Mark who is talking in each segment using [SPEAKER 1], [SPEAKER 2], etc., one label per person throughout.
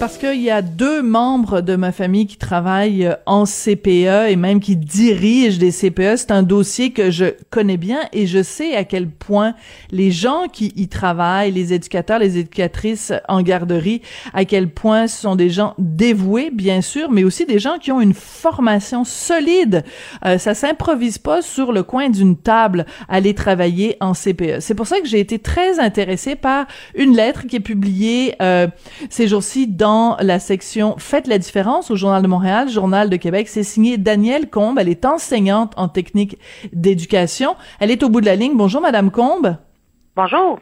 [SPEAKER 1] Parce qu'il y a deux membres de ma famille qui travaillent en CPE et même qui dirigent des CPE. C'est un dossier que je connais bien et je sais à quel point les gens qui y travaillent, les éducateurs, les éducatrices en garderie, à quel point ce sont des gens dévoués, bien sûr, mais aussi des gens qui ont une formation solide. Euh, ça s'improvise pas sur le coin d'une table aller travailler en CPE. C'est pour ça que j'ai été très intéressée par une lettre qui est publiée euh, ces jours-ci dans la section Faites la différence au Journal de Montréal, Journal de Québec. C'est signé Danielle Combe. Elle est enseignante en technique d'éducation. Elle est au bout de la ligne. Bonjour, Madame Combe.
[SPEAKER 2] Bonjour.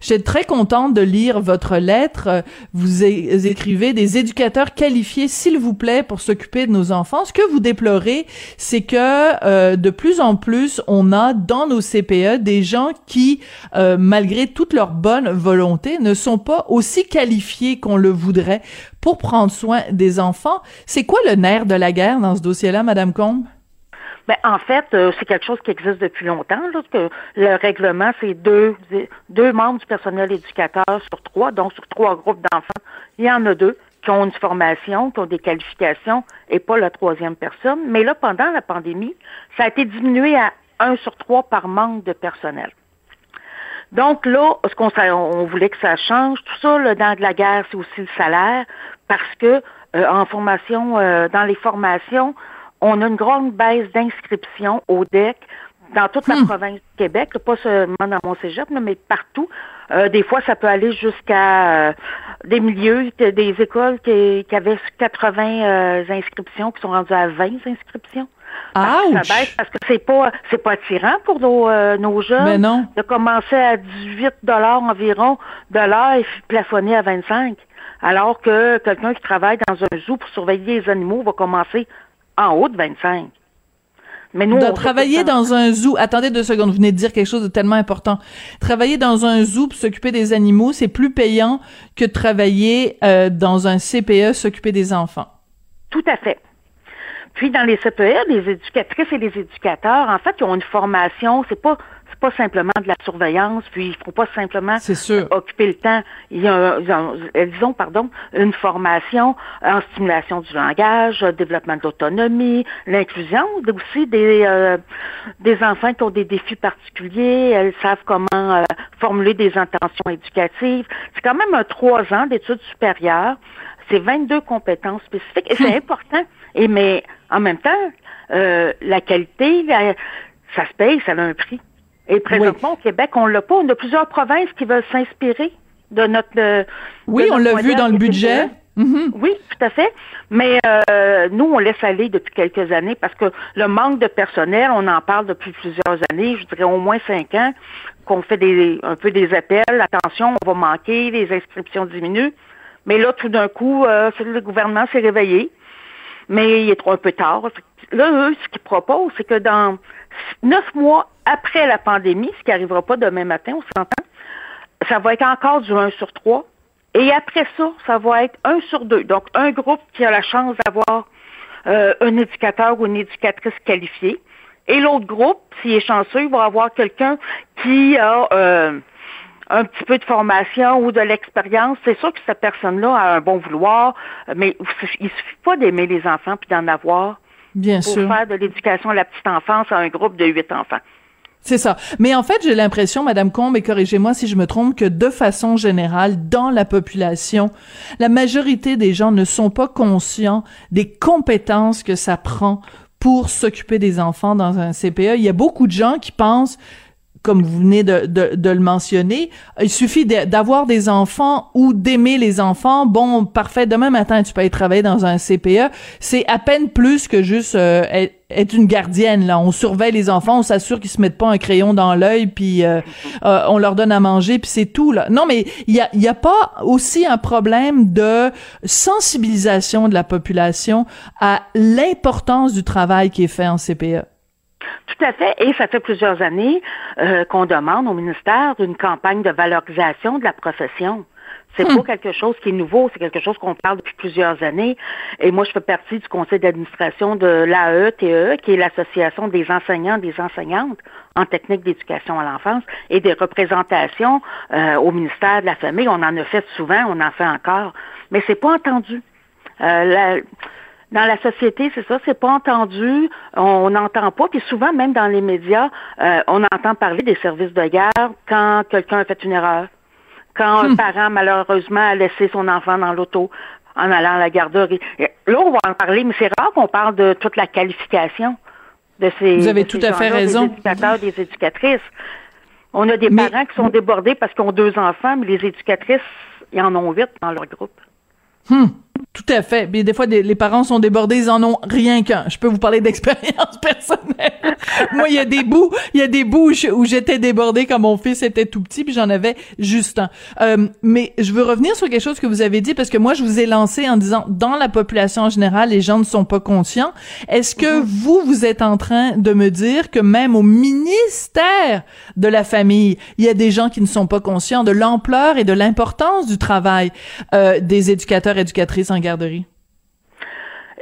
[SPEAKER 1] J'étais très contente de lire votre lettre. Vous écrivez des éducateurs qualifiés, s'il vous plaît, pour s'occuper de nos enfants. Ce que vous déplorez, c'est que euh, de plus en plus, on a dans nos CPE des gens qui, euh, malgré toute leur bonne volonté, ne sont pas aussi qualifiés qu'on le voudrait pour prendre soin des enfants. C'est quoi le nerf de la guerre dans ce dossier-là, Madame Combe?
[SPEAKER 2] Ben, en fait, euh, c'est quelque chose qui existe depuis longtemps. Là, que le règlement, c'est deux, membres du personnel éducateur sur trois, donc sur trois groupes d'enfants. Il y en a deux qui ont une formation, qui ont des qualifications, et pas la troisième personne. Mais là, pendant la pandémie, ça a été diminué à un sur trois par manque de personnel. Donc là, ce qu'on on voulait que ça change, tout ça, le dans de la guerre, c'est aussi le salaire, parce que euh, en formation, euh, dans les formations, on a une grande baisse d'inscription au DEC dans toute la hmm. province du Québec, pas seulement dans mon cégep, mais partout. Euh, des fois, ça peut aller jusqu'à euh, des milieux, des écoles qui, avaient 80 euh, inscriptions qui sont rendues à 20 inscriptions.
[SPEAKER 1] Ah,
[SPEAKER 2] ça baisse parce que c'est pas c'est pas attirant pour nos, nos jeunes
[SPEAKER 1] Mais non.
[SPEAKER 2] de commencer à 18 dollars environ de l'heure et plafonner à 25. Alors que quelqu'un qui travaille dans un zoo pour surveiller les animaux va commencer en haut de 25.
[SPEAKER 1] Mais nous, de travailler dans un zoo. Attendez deux secondes, vous venez de dire quelque chose de tellement important. Travailler dans un zoo pour s'occuper des animaux, c'est plus payant que de travailler euh, dans un CPE, s'occuper des enfants.
[SPEAKER 2] Tout à fait. Puis dans les CPE, les éducatrices et les éducateurs, en fait, ils ont une formation. C'est pas pas simplement de la surveillance, puis il faut pas simplement occuper le temps. Ils ont, ils ont, pardon, une formation en stimulation du langage, développement de l'autonomie, l'inclusion, aussi des euh, des enfants qui ont des défis particuliers. Elles savent comment euh, formuler des intentions éducatives. C'est quand même un trois ans d'études supérieures. C'est 22 compétences spécifiques et c'est hum. important. Et mais en même temps, euh, la qualité, ça se paye, ça a un prix. Et présentement, au Québec, on l'a pas. On a plusieurs provinces qui veulent s'inspirer de notre.
[SPEAKER 1] oui, on l'a vu dans le budget.
[SPEAKER 2] Mm-hmm. Oui, tout à fait. Mais euh, nous, on laisse aller depuis quelques années parce que le manque de personnel, on en parle depuis plusieurs années, je dirais au moins cinq ans, qu'on fait des, un peu des appels. Attention, on va manquer, les inscriptions diminuent. Mais là, tout d'un coup, euh, le gouvernement s'est réveillé, mais il est trop un peu tard. Là, eux, ce qu'ils proposent, c'est que dans neuf mois après la pandémie, ce qui n'arrivera pas demain matin, on s'entend, ça va être encore du 1 sur 3. Et après ça, ça va être 1 sur 2. Donc, un groupe qui a la chance d'avoir euh, un éducateur ou une éducatrice qualifiée. Et l'autre groupe, s'il est chanceux, il va avoir quelqu'un qui a euh, un petit peu de formation ou de l'expérience. C'est sûr que cette personne-là a un bon vouloir, mais il suffit pas d'aimer les enfants puis d'en avoir
[SPEAKER 1] Bien
[SPEAKER 2] pour
[SPEAKER 1] sûr.
[SPEAKER 2] faire de l'éducation à la petite enfance à un groupe de huit enfants.
[SPEAKER 1] C'est ça. Mais en fait, j'ai l'impression, Madame Combe, et corrigez-moi si je me trompe, que de façon générale, dans la population, la majorité des gens ne sont pas conscients des compétences que ça prend pour s'occuper des enfants dans un CPE. Il y a beaucoup de gens qui pensent comme vous venez de, de, de, le mentionner, il suffit d'avoir des enfants ou d'aimer les enfants. Bon, parfait, demain matin, tu peux aller travailler dans un CPE. C'est à peine plus que juste euh, être, une gardienne. Là, On surveille les enfants, on s'assure qu'ils se mettent pas un crayon dans l'œil, puis euh, euh, on leur donne à manger, puis c'est tout. Non, mais il y a, y a pas aussi un problème de sensibilisation de la population à l'importance du travail qui est fait en CPE.
[SPEAKER 2] Tout à fait. Et ça fait plusieurs années euh, qu'on demande au ministère une campagne de valorisation de la profession. C'est hmm. pas quelque chose qui est nouveau, c'est quelque chose qu'on parle depuis plusieurs années. Et moi, je fais partie du conseil d'administration de l'AETE, qui est l'association des enseignants, des enseignantes en technique d'éducation à l'enfance, et des représentations euh, au ministère de la Famille. On en a fait souvent, on en fait encore, mais c'est pas entendu. Euh, la, dans la société, c'est ça, c'est pas entendu, on n'entend pas, puis souvent même dans les médias, euh, on entend parler des services de garde quand quelqu'un a fait une erreur, quand un hmm. parent malheureusement a laissé son enfant dans l'auto en allant à la garderie. Là, on va en parler, mais c'est rare qu'on parle de toute la qualification de ces,
[SPEAKER 1] Vous avez tout à fait raison.
[SPEAKER 2] des éducateurs, des éducatrices. On a des parents qui sont débordés parce qu'ils ont deux enfants, mais les éducatrices, ils en ont huit dans leur groupe.
[SPEAKER 1] Hmm. Tout à fait. Mais des fois, les parents sont débordés, ils en ont rien qu'un. Je peux vous parler d'expérience personnelle. Moi, il y a des bouts, il y a des bouts où j'étais débordée quand mon fils était tout petit, puis j'en avais juste un. Euh, mais je veux revenir sur quelque chose que vous avez dit parce que moi, je vous ai lancé en disant dans la population en général, les gens ne sont pas conscients. Est-ce que mhm. vous, vous êtes en train de me dire que même au ministère de la famille, il y a des gens qui ne sont pas conscients de l'ampleur et de l'importance du travail euh, des éducateurs éducatrices en garderie?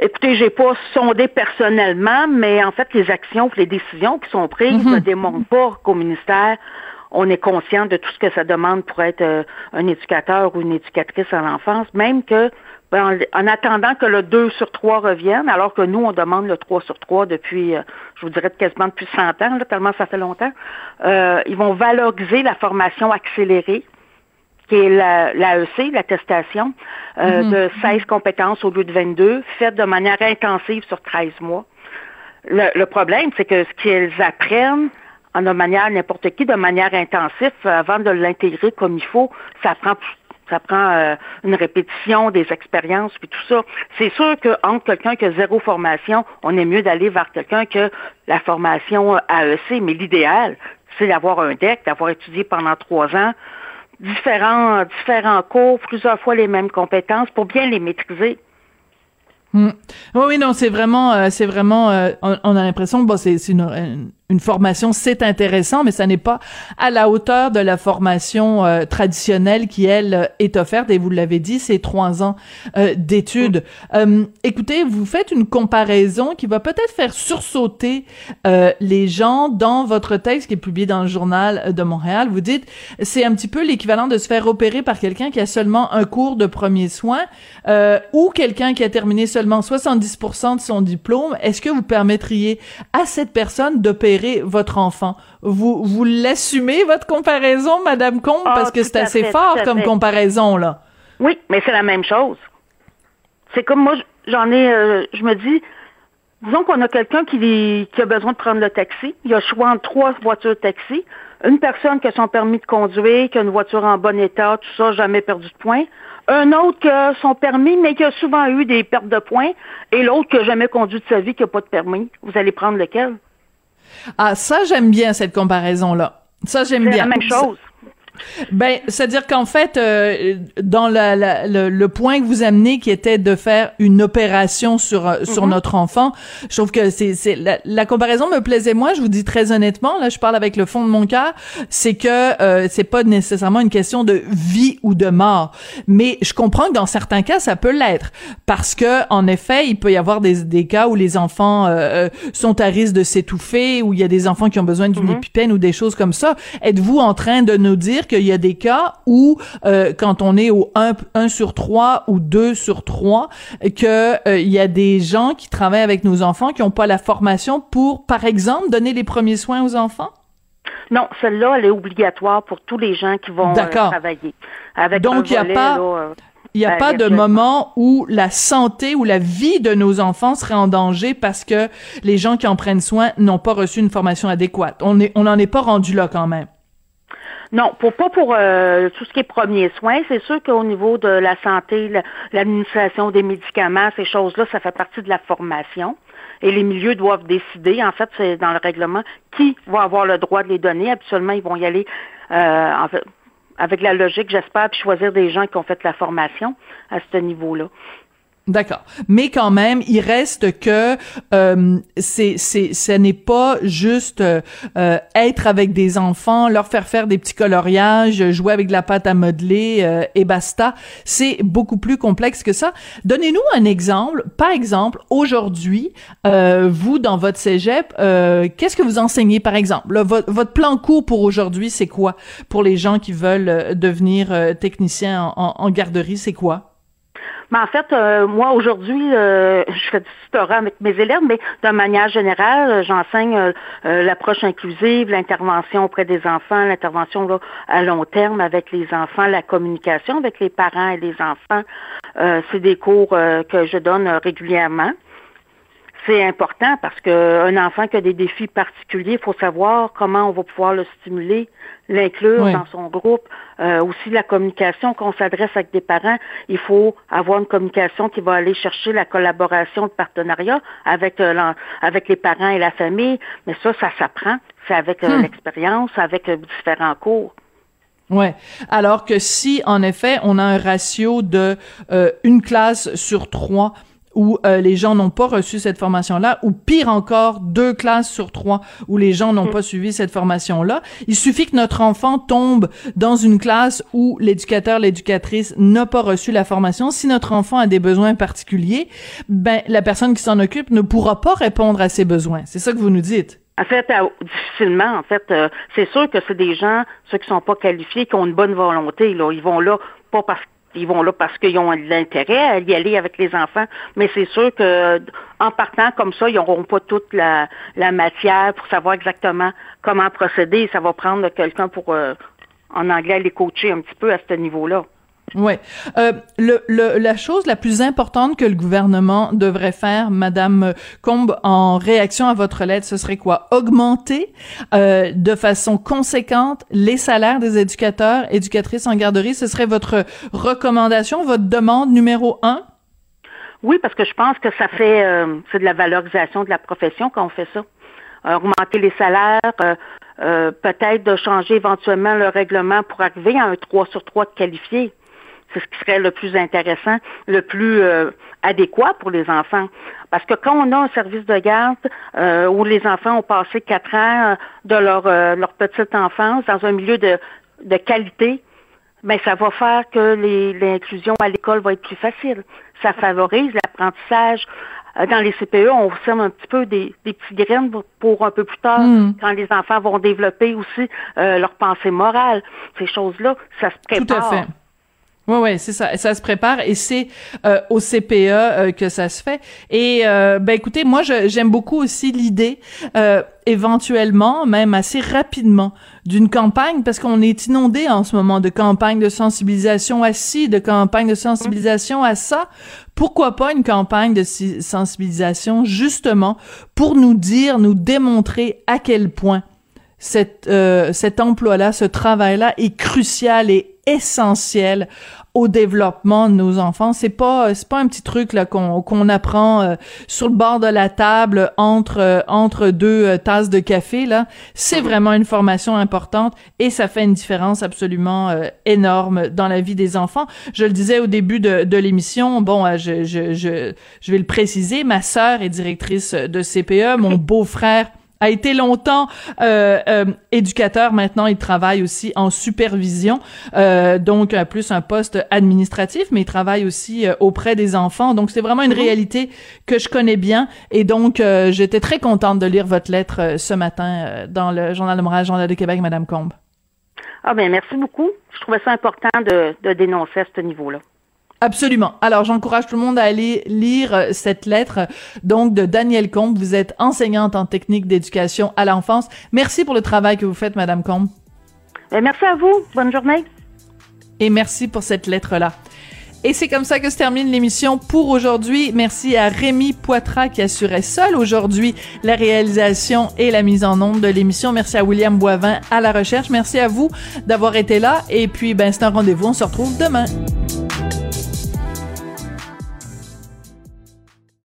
[SPEAKER 2] Écoutez, j'ai pas sondé personnellement, mais en fait, les actions, les décisions qui sont prises mhm. ne démontrent pas qu'au ministère, on est conscient de tout ce que ça demande pour être euh, un éducateur ou une éducatrice à l'enfance, même que ben, en, attendant que le 2 sur 3 revienne, alors que nous, on demande le 3 sur 3 depuis, euh, je vous dirais, quasiment depuis 100 ans, tellement ça fait longtemps, euh, ils vont valoriser la formation accélérée qui est l'AEC, l'attestation, euh, mhm. de 16 compétences au lieu de 22, faites de manière intensive sur 13 mois. Le, problème, c'est que ce qu'ils apprennent en de manière n'importe qui, de manière intensive, avant de l'intégrer comme il faut, ça prend ça prend euh, une répétition des expériences puis tout ça. C'est sûr qu'entre quelqu'un qui a zéro formation, on est mieux d'aller vers quelqu'un qui a la formation AEC, mais l'idéal, c'est d'avoir un DEC, d'avoir étudié pendant trois ans, différents, différents cours, plusieurs fois les mêmes compétences pour bien les maîtriser.
[SPEAKER 1] Hmm. Oui, oui, non, c'est vraiment, euh, c'est vraiment, euh, on, a l'impression, bon, c'est une, une formation, c'est intéressant, mais ça n'est pas à la hauteur de la formation euh, traditionnelle qui, elle, euh, est offerte. Et vous l'avez dit, c'est trois ans euh, d'études. écoutez, vous faites une comparaison qui va peut-être faire sursauter les gens dans votre texte qui est publié dans le journal de Montréal. Vous dites, c'est un petit peu l'équivalent de se faire opérer par quelqu'un qui a seulement un cours de premiers soins ou quelqu'un qui a terminé seulement 70% de son diplôme. Est-ce que vous permettriez à cette personne d'opérer votre enfant. Vous, vous l'assumez, votre comparaison, Madame Combe, ah, parce que c'est assez fort comme comparaison, là.
[SPEAKER 2] Oui, mais c'est la même chose. C'est comme moi, j'en ai, euh, je me dis, disons qu'on a quelqu'un qui, qui a besoin de prendre le taxi. Il a choix entre trois voitures de taxi. Une personne qui a son permis de conduire, qui a une voiture en bon état, tout ça, jamais perdu de points. Un autre qui a son permis, mais qui a souvent eu des pertes de points. Et l'autre qui a jamais conduit de sa vie, qui n'a pas de permis. Vous allez prendre lequel?
[SPEAKER 1] Ah, ça, j'aime bien cette comparaison-là. Ça, j'aime bien.
[SPEAKER 2] C'est la même chose.
[SPEAKER 1] Ben, c'est-à-dire qu'en fait, euh, dans la, le, point que vous amenez, qui était de faire une opération sur euh, sur mhm. notre enfant, je trouve que c'est c'est la, comparaison me plaisait moi. Je vous dis très honnêtement, là, je parle avec le fond de mon cœur, c'est que euh, c'est pas nécessairement une question de vie ou de mort, mais je comprends que dans certains cas, ça peut l'être parce que en effet, il peut y avoir des des cas où les enfants euh, sont à risque de s'étouffer, où il y a des enfants qui ont besoin d'une mhm. épipène ou des choses comme ça. Êtes-vous en train de nous dire qu'il y a des cas où, euh, quand on est au 1, sur 3 ou 2 sur 3, que euh, il y a des gens qui travaillent avec nos enfants qui n'ont pas la formation pour, par exemple, donner les premiers soins aux enfants?
[SPEAKER 2] Non, celle-là, elle est obligatoire pour tous les gens qui vont euh, travailler.
[SPEAKER 1] Donc, il n'y a pas... Il n'y a
[SPEAKER 2] Ben,
[SPEAKER 1] pas de moment où la santé ou la vie de nos enfants serait en danger parce que les gens qui en prennent soin n'ont pas reçu une formation adéquate. On est, on n'en est pas rendu là quand même.
[SPEAKER 2] Non, pour pas pour euh, tout ce qui est premiers soins. C'est sûr qu'au niveau de la santé, la- l'administration des médicaments, ces choses-là, ça fait partie de la formation. Et les milieux doivent décider. En fait, c'est dans le règlement qui va avoir le droit de les donner. Habituellement, ils vont y aller euh, en fait, avec la logique, j'espère, puis choisir des gens qui ont fait la formation à ce niveau-là.
[SPEAKER 1] D'accord. Mais quand même, il reste que euh, c'est c'est ce n'est pas juste euh, euh, être avec des enfants, leur faire faire des petits coloriages, jouer avec de la pâte à modeler euh, et basta. C'est beaucoup plus complexe que ça. Donnez-nous un exemple. Par exemple, aujourd'hui, euh, vous dans votre cégep, euh, qu'est-ce que vous enseignez par exemple? Votre, plan court pour aujourd'hui, c'est quoi? Pour les gens qui veulent devenir euh, techniciens en, en- en garderie, c'est quoi?
[SPEAKER 2] Mais en fait, euh, moi aujourd'hui, euh, je fais du tutorat avec mes élèves, mais de manière générale, euh, j'enseigne euh, euh, l'approche inclusive, l'intervention auprès des enfants, l'intervention à long terme avec les enfants, la communication avec les parents et les enfants. Euh, C'est des cours que je donne régulièrement. C'est important parce qu'un enfant qui a des défis particuliers, il faut savoir comment on va pouvoir le stimuler, l'inclure
[SPEAKER 1] Oui.
[SPEAKER 2] dans son groupe. Euh, aussi la communication, quand on s'adresse avec des parents, il faut avoir une communication qui va aller chercher la collaboration, le partenariat avec, euh, avec les parents et la famille. Mais ça, ça s'apprend. C'est avec euh,
[SPEAKER 1] Hmm.
[SPEAKER 2] l'expérience, avec euh, différents cours.
[SPEAKER 1] Ouais. Alors que si, en effet, on a un ratio de euh, une classe sur trois où euh, les gens n'ont pas reçu cette formation-là, ou pire encore, deux classes sur trois où les gens n'ont pas suivi cette formation-là, il suffit que notre enfant tombe dans une classe où l'éducateur, l'éducatrice n'a pas reçu la formation. Si notre enfant a des besoins particuliers, ben la personne qui s'en occupe ne pourra pas répondre à ses besoins. C'est ça que vous nous dites?
[SPEAKER 2] En fait, euh, difficilement, en fait, euh, c'est sûr que c'est des gens, ceux qui sont pas qualifiés, qui ont une bonne volonté, là. Ils vont là pas parce ils vont là parce qu'ils ont l'intérêt à y aller avec les enfants, mais c'est sûr que euh, en partant comme ça, ils n'auront pas toute la, la matière pour savoir exactement comment procéder. Ça va prendre quelqu'un pour, euh, en anglais, les coacher un petit peu à ce niveau-là.
[SPEAKER 1] Ouais. Euh, le, le, la chose la plus importante que le gouvernement devrait faire, Madame Combe, en réaction à votre lettre, ce serait quoi? Augmenter euh, de façon conséquente les salaires des éducateurs, éducatrices en garderie. Ce serait votre recommandation, votre demande numéro un?
[SPEAKER 2] Oui, parce que je pense que ça fait euh, c'est de la valorisation de la profession quand on fait ça. Euh, augmenter les salaires, euh, euh, peut-être de changer éventuellement le règlement pour arriver à un 3 sur 3 de qualifié. C'est ce qui serait le plus intéressant, le plus euh, adéquat pour les enfants. Parce que quand on a un service de garde euh, où les enfants ont passé quatre ans euh, de leur, euh, leur petite enfance dans un milieu de, de qualité, ben ça va faire que l'inclusion à l'école va être plus facile. Ça favorise l'apprentissage. Euh, Dans les CPE, on sème un petit peu des, des petites graines pour, pour un peu plus tard,
[SPEAKER 1] Mm.
[SPEAKER 2] quand les enfants vont développer aussi euh, leur pensée morale. Ces choses-là, ça se
[SPEAKER 1] Tout
[SPEAKER 2] prépare.
[SPEAKER 1] à fait. Ouais, ouais, c'est ça. Ça se prépare et c'est euh, au CPE euh, que ça se fait. Et euh, ben écoutez, moi j'aime beaucoup aussi l'idée, euh, éventuellement, même assez rapidement, d'une campagne parce qu'on est inondé en ce moment de campagnes de sensibilisation à ci, de campagnes de sensibilisation à ça. Pourquoi pas une campagne de si- sensibilisation justement pour nous dire, nous démontrer à quel point cet, euh, cet emploi-là, ce travail-là est crucial et essentiel au développement de nos enfants. C'est pas c'est pas un petit truc là qu'on qu'on apprend euh, sur le bord de la table entre euh, entre deux euh, tasses de café là. C'est vraiment une formation importante et ça fait une différence absolument euh, énorme dans la vie des enfants. Je le disais au début de, de l'émission. Bon, euh, je, je je je vais le préciser. Ma sœur est directrice de CPE. Mon beau-frère a été longtemps euh, euh, éducateur. Maintenant, il travaille aussi en supervision, euh, donc euh, plus un poste administratif, mais il travaille aussi euh, auprès des enfants. Donc, c'est vraiment une réalité que je connais bien. Et donc, euh, j'étais très contente de lire votre lettre ce matin dans le Journal de Montréal, Journal de Québec, Madame Combe.
[SPEAKER 2] Ah ben merci beaucoup. Je trouvais ça important de, de dénoncer à ce niveau-là.
[SPEAKER 1] Absolument. Alors, j'encourage tout le monde à aller lire euh, cette lettre, donc, de Daniel Combe. Vous êtes enseignante en technique d'éducation à l'enfance. Merci pour le travail que vous faites, Madame Combe.
[SPEAKER 2] Ben, merci à vous. Bonne journée.
[SPEAKER 1] Et merci pour cette lettre-là. Et c'est comme ça que se termine l'émission pour aujourd'hui. Merci à Rémi Poitras qui assurait seul aujourd'hui la réalisation et la mise en onde de l'émission. Merci à William Boivin à la recherche. Merci à vous d'avoir été là. Et puis, ben, c'est un rendez-vous. On se retrouve demain.